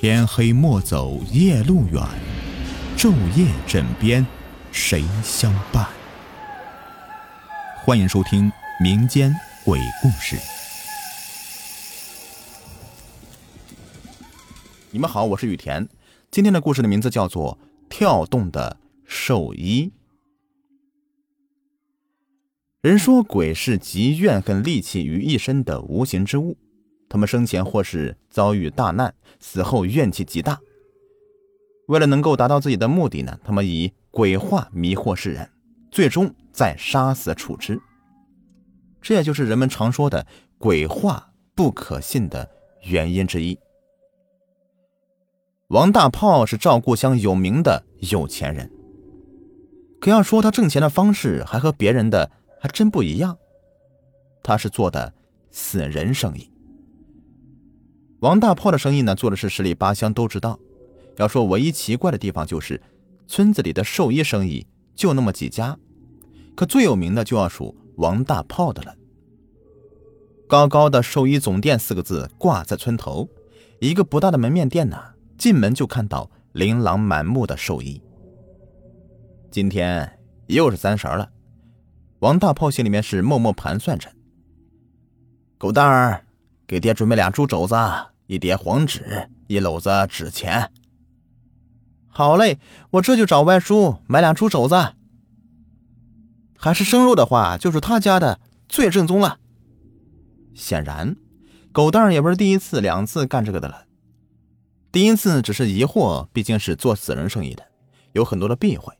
天黑莫走夜路远，昼夜枕边谁相伴？欢迎收听民间鬼故事。你们好，我是雨田。今天的故事的名字叫做《跳动的兽医》。人说鬼是集怨恨戾气于一身的无形之物，他们生前或是遭遇大难，死后怨气极大。为了能够达到自己的目的呢，他们以鬼话迷惑世人，最终再杀死处之。这也就是人们常说的鬼话不可信的原因之一。王大炮是赵故乡有名的有钱人，可要说他挣钱的方式还和别人的还真不一样。他是做的死人生意。王大炮的生意呢，做的是十里八乡都知道。要说唯一奇怪的地方，就是村子里的兽医生意就那么几家，可最有名的就要数王大炮的了。高高的“兽医总店”四个字挂在村头，一个不大的门面店呢。进门就看到琳琅满目的兽医。今天又是三十了，王大炮心里面是默默盘算着。狗蛋儿，给爹准备俩猪肘子，一叠黄纸，一篓子纸钱。好嘞，我这就找外叔买俩猪肘子。还是生肉的话，就是他家的最正宗了。显然，狗蛋儿也不是第一次、两次干这个的了。第一次只是疑惑，毕竟是做死人生意的，有很多的避讳。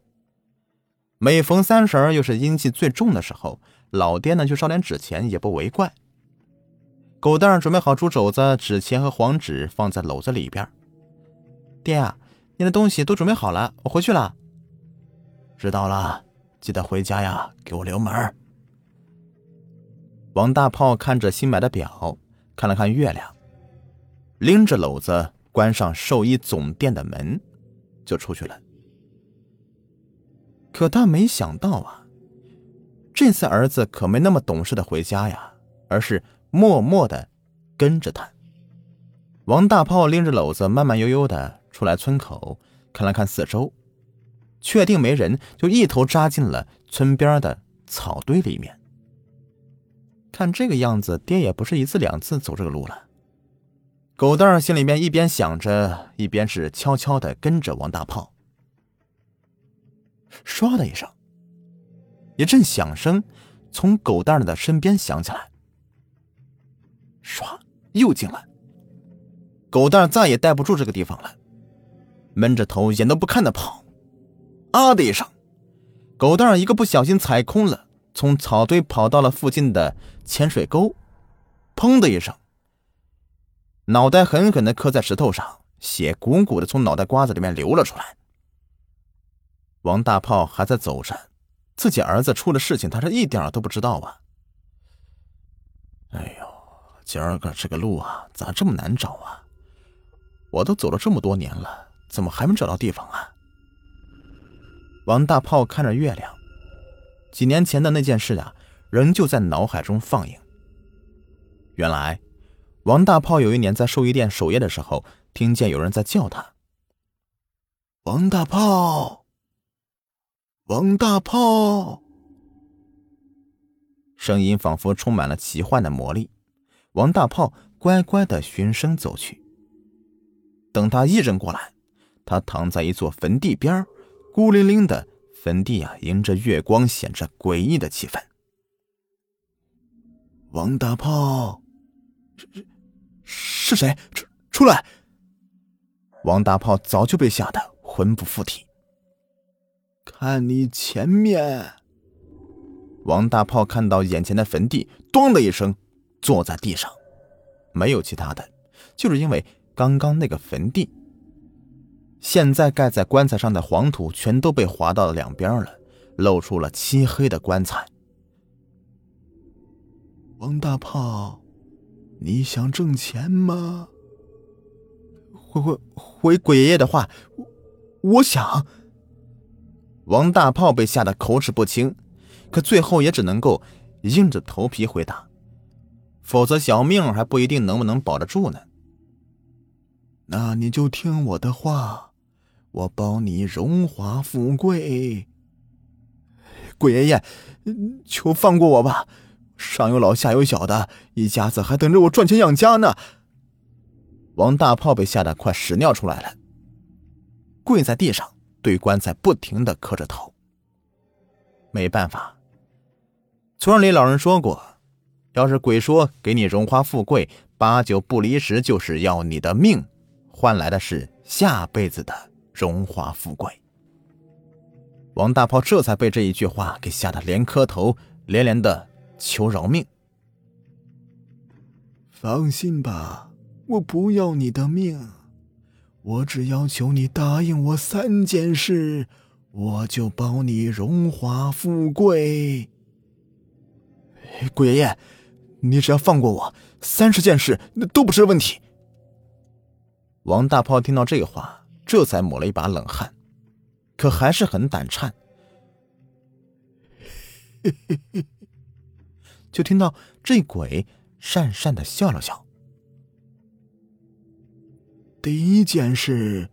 每逢三十儿又是阴气最重的时候，老爹呢就烧点纸钱也不为怪。狗蛋儿准备好猪肘子、纸钱和黄纸，放在篓子里边。爹啊，你的东西都准备好了，我回去了。知道了，记得回家呀，给我留门。王大炮看着新买的表，看了看月亮，拎着篓子。关上兽医总店的门，就出去了。可他没想到啊，这次儿子可没那么懂事的回家呀，而是默默的跟着他。王大炮拎着篓子，慢慢悠悠的出来村口，看了看四周，确定没人，就一头扎进了村边的草堆里面。看这个样子，爹也不是一次两次走这个路了。狗蛋儿心里面一边想着，一边是悄悄的跟着王大炮。唰的一声，一阵响声从狗蛋儿的身边响起来。唰，又进来。狗蛋再也待不住这个地方了，闷着头，眼都不看的跑。啊的一声，狗蛋一个不小心踩空了，从草堆跑到了附近的浅水沟。砰的一声。脑袋狠狠的磕在石头上，血鼓鼓的从脑袋瓜子里面流了出来。王大炮还在走着，自己儿子出了事情，他是一点都不知道啊！哎呦，今儿个这个路啊，咋这么难找啊？我都走了这么多年了，怎么还没找到地方啊？王大炮看着月亮，几年前的那件事啊，仍旧在脑海中放映。原来。王大炮有一年在兽医店守夜的时候，听见有人在叫他：“王大炮，王大炮。”声音仿佛充满了奇幻的魔力。王大炮乖乖的循声走去。等他一人过来，他躺在一座坟地边孤零零的坟地啊，迎着月光，显着诡异的气氛。王大炮，这。是谁？出出来！王大炮早就被吓得魂不附体。看你前面！王大炮看到眼前的坟地，咣的一声坐在地上。没有其他的，就是因为刚刚那个坟地，现在盖在棺材上的黄土全都被划到了两边了，露出了漆黑的棺材。王大炮。你想挣钱吗？回回回鬼爷爷的话，我我想。王大炮被吓得口齿不清，可最后也只能够硬着头皮回答，否则小命还不一定能不能保得住呢。那你就听我的话，我保你荣华富贵。鬼爷爷，求放过我吧！上有老下有小的，一家子还等着我赚钱养家呢。王大炮被吓得快屎尿出来了，跪在地上对棺材不停的磕着头。没办法，村里老人说过，要是鬼说给你荣华富贵，八九不离十就是要你的命，换来的是下辈子的荣华富贵。王大炮这才被这一句话给吓得连磕头，连连的求饶命。放心吧，我不要你的命，我只要求你答应我三件事，我就保你荣华富贵。鬼爷爷，你只要放过我，三十件事那都不是问题。王大炮听到这话，这才抹了一把冷汗。可还是很胆颤，就听到这鬼讪讪的笑了笑。第一件事，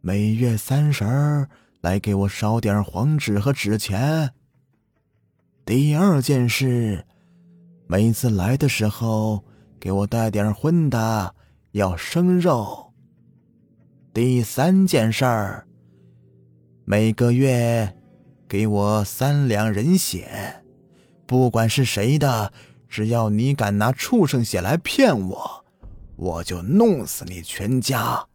每月三十来给我烧点黄纸和纸钱。第二件事，每次来的时候给我带点荤的，要生肉。第三件事儿。每个月给我三两人血，不管是谁的，只要你敢拿畜生血来骗我，我就弄死你全家。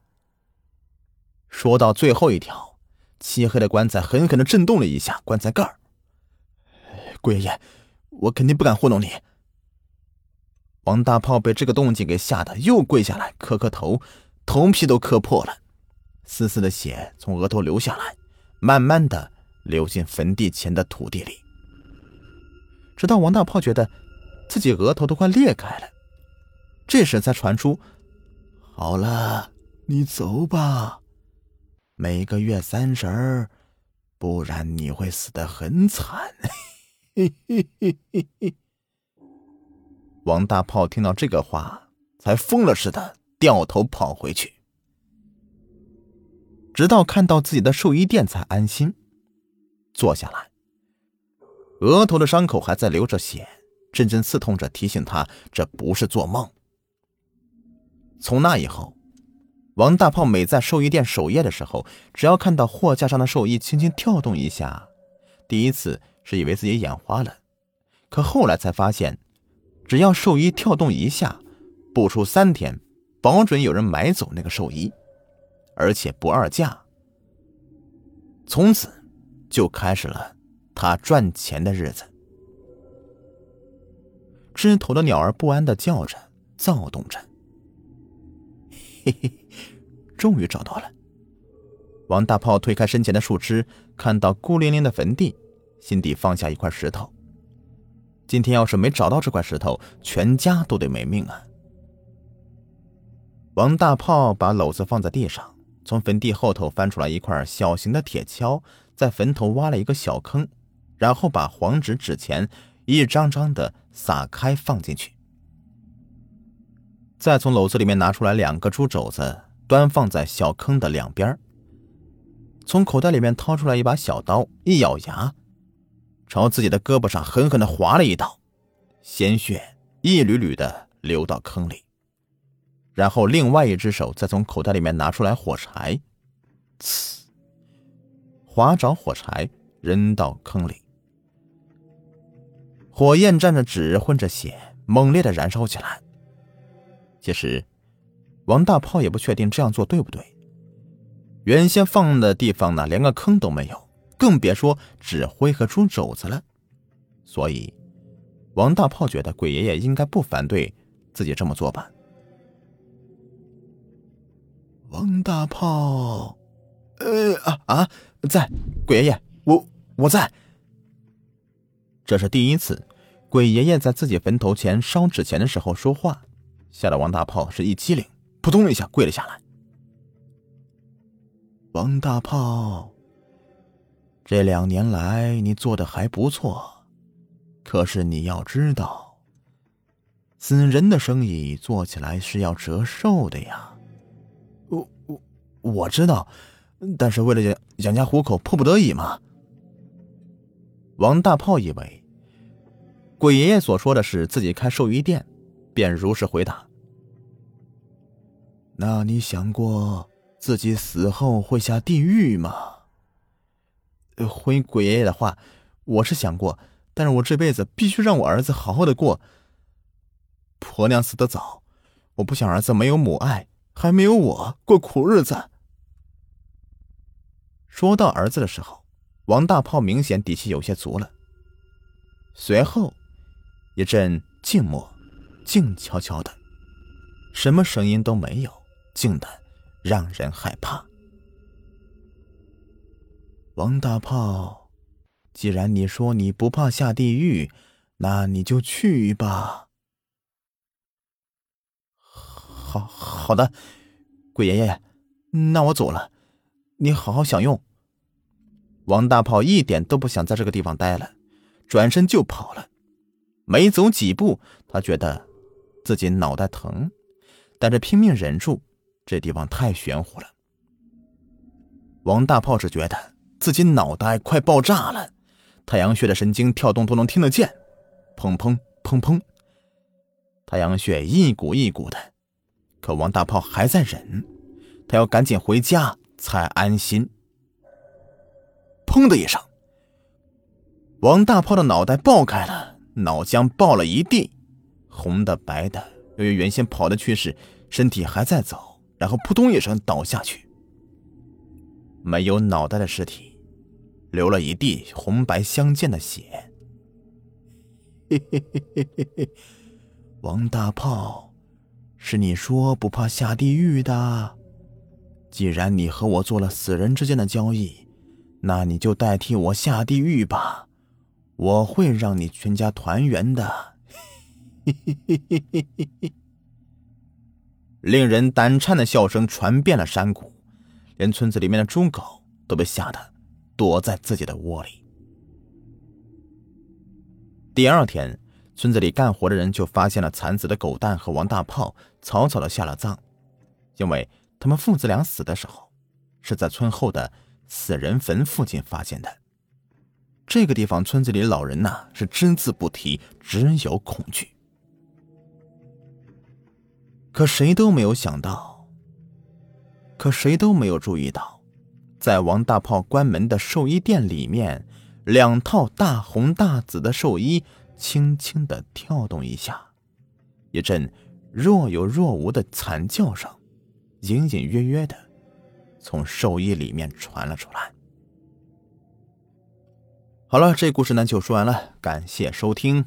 说到最后一条，漆黑的棺材狠狠的震动了一下棺材盖儿。鬼爷爷，我肯定不敢糊弄你。王大炮被这个动静给吓得又跪下来磕磕头，头皮都磕破了，丝丝的血从额头流下来。慢慢的流进坟地前的土地里，直到王大炮觉得自己额头都快裂开了，这时才传出：“好了，你走吧，每个月三十儿，不然你会死得很惨。”王大炮听到这个话，才疯了似的掉头跑回去。直到看到自己的寿衣店才安心坐下来，额头的伤口还在流着血，阵阵刺痛着，提醒他这不是做梦。从那以后，王大炮每在寿衣店守夜的时候，只要看到货架上的寿衣轻轻跳动一下，第一次是以为自己眼花了，可后来才发现，只要寿衣跳动一下，不出三天，保准有人买走那个寿衣。而且不二价。从此，就开始了他赚钱的日子。枝头的鸟儿不安的叫着，躁动着。嘿嘿，终于找到了。王大炮推开身前的树枝，看到孤零零的坟地，心底放下一块石头。今天要是没找到这块石头，全家都得没命啊！王大炮把篓子放在地上。从坟地后头翻出来一块小型的铁锹，在坟头挖了一个小坑，然后把黄纸纸钱一张张的撒开放进去，再从篓子里面拿出来两个猪肘子，端放在小坑的两边。从口袋里面掏出来一把小刀，一咬牙，朝自己的胳膊上狠狠的划了一刀，鲜血一缕缕的流到坑里。然后，另外一只手再从口袋里面拿出来火柴，呲，划着火柴扔到坑里，火焰蘸着纸，混着血，猛烈的燃烧起来。其实，王大炮也不确定这样做对不对。原先放的地方呢，连个坑都没有，更别说纸灰和猪肘子了。所以，王大炮觉得鬼爷爷应该不反对自己这么做吧。王大炮，呃啊啊，在，鬼爷爷，我我在。这是第一次，鬼爷爷在自己坟头前烧纸钱的时候说话，吓得王大炮是一激灵，扑通一下跪了下来。王大炮，这两年来你做的还不错，可是你要知道，死人的生意做起来是要折寿的呀。我我我知道，但是为了养养家糊口，迫不得已嘛。王大炮以为鬼爷爷所说的是自己开寿衣店，便如实回答：“那你想过自己死后会下地狱吗？”回鬼爷爷的话，我是想过，但是我这辈子必须让我儿子好好的过。婆娘死得早，我不想儿子没有母爱，还没有我过苦日子。说到儿子的时候，王大炮明显底气有些足了。随后，一阵静默，静悄悄的，什么声音都没有，静的让人害怕。王大炮，既然你说你不怕下地狱，那你就去吧。好好的，鬼爷爷，那我走了，你好好享用。王大炮一点都不想在这个地方待了，转身就跑了。没走几步，他觉得自己脑袋疼，但是拼命忍住，这地方太玄乎了。王大炮只觉得自己脑袋快爆炸了，太阳穴的神经跳动都能听得见，砰砰砰砰，太阳穴一股一股的。可王大炮还在忍，他要赶紧回家才安心。砰的一声，王大炮的脑袋爆开了，脑浆爆了一地，红的白的。由于原先跑的趋势，身体还在走，然后扑通一声倒下去。没有脑袋的尸体，流了一地红白相间的血。嘿嘿嘿嘿嘿嘿，王大炮。是你说不怕下地狱的，既然你和我做了死人之间的交易，那你就代替我下地狱吧，我会让你全家团圆的。令人胆颤的笑声传遍了山谷，连村子里面的猪狗都被吓得躲在自己的窝里。第二天。村子里干活的人就发现了残子的狗蛋和王大炮，草草的下了葬，因为他们父子俩死的时候，是在村后的死人坟附近发现的。这个地方村子里老人呐是只字不提，只有恐惧。可谁都没有想到，可谁都没有注意到，在王大炮关门的寿衣店里面，两套大红大紫的寿衣。轻轻的跳动一下，一阵若有若无的惨叫声，隐隐约约的从兽医里面传了出来。好了，这故事呢就说完了，感谢收听。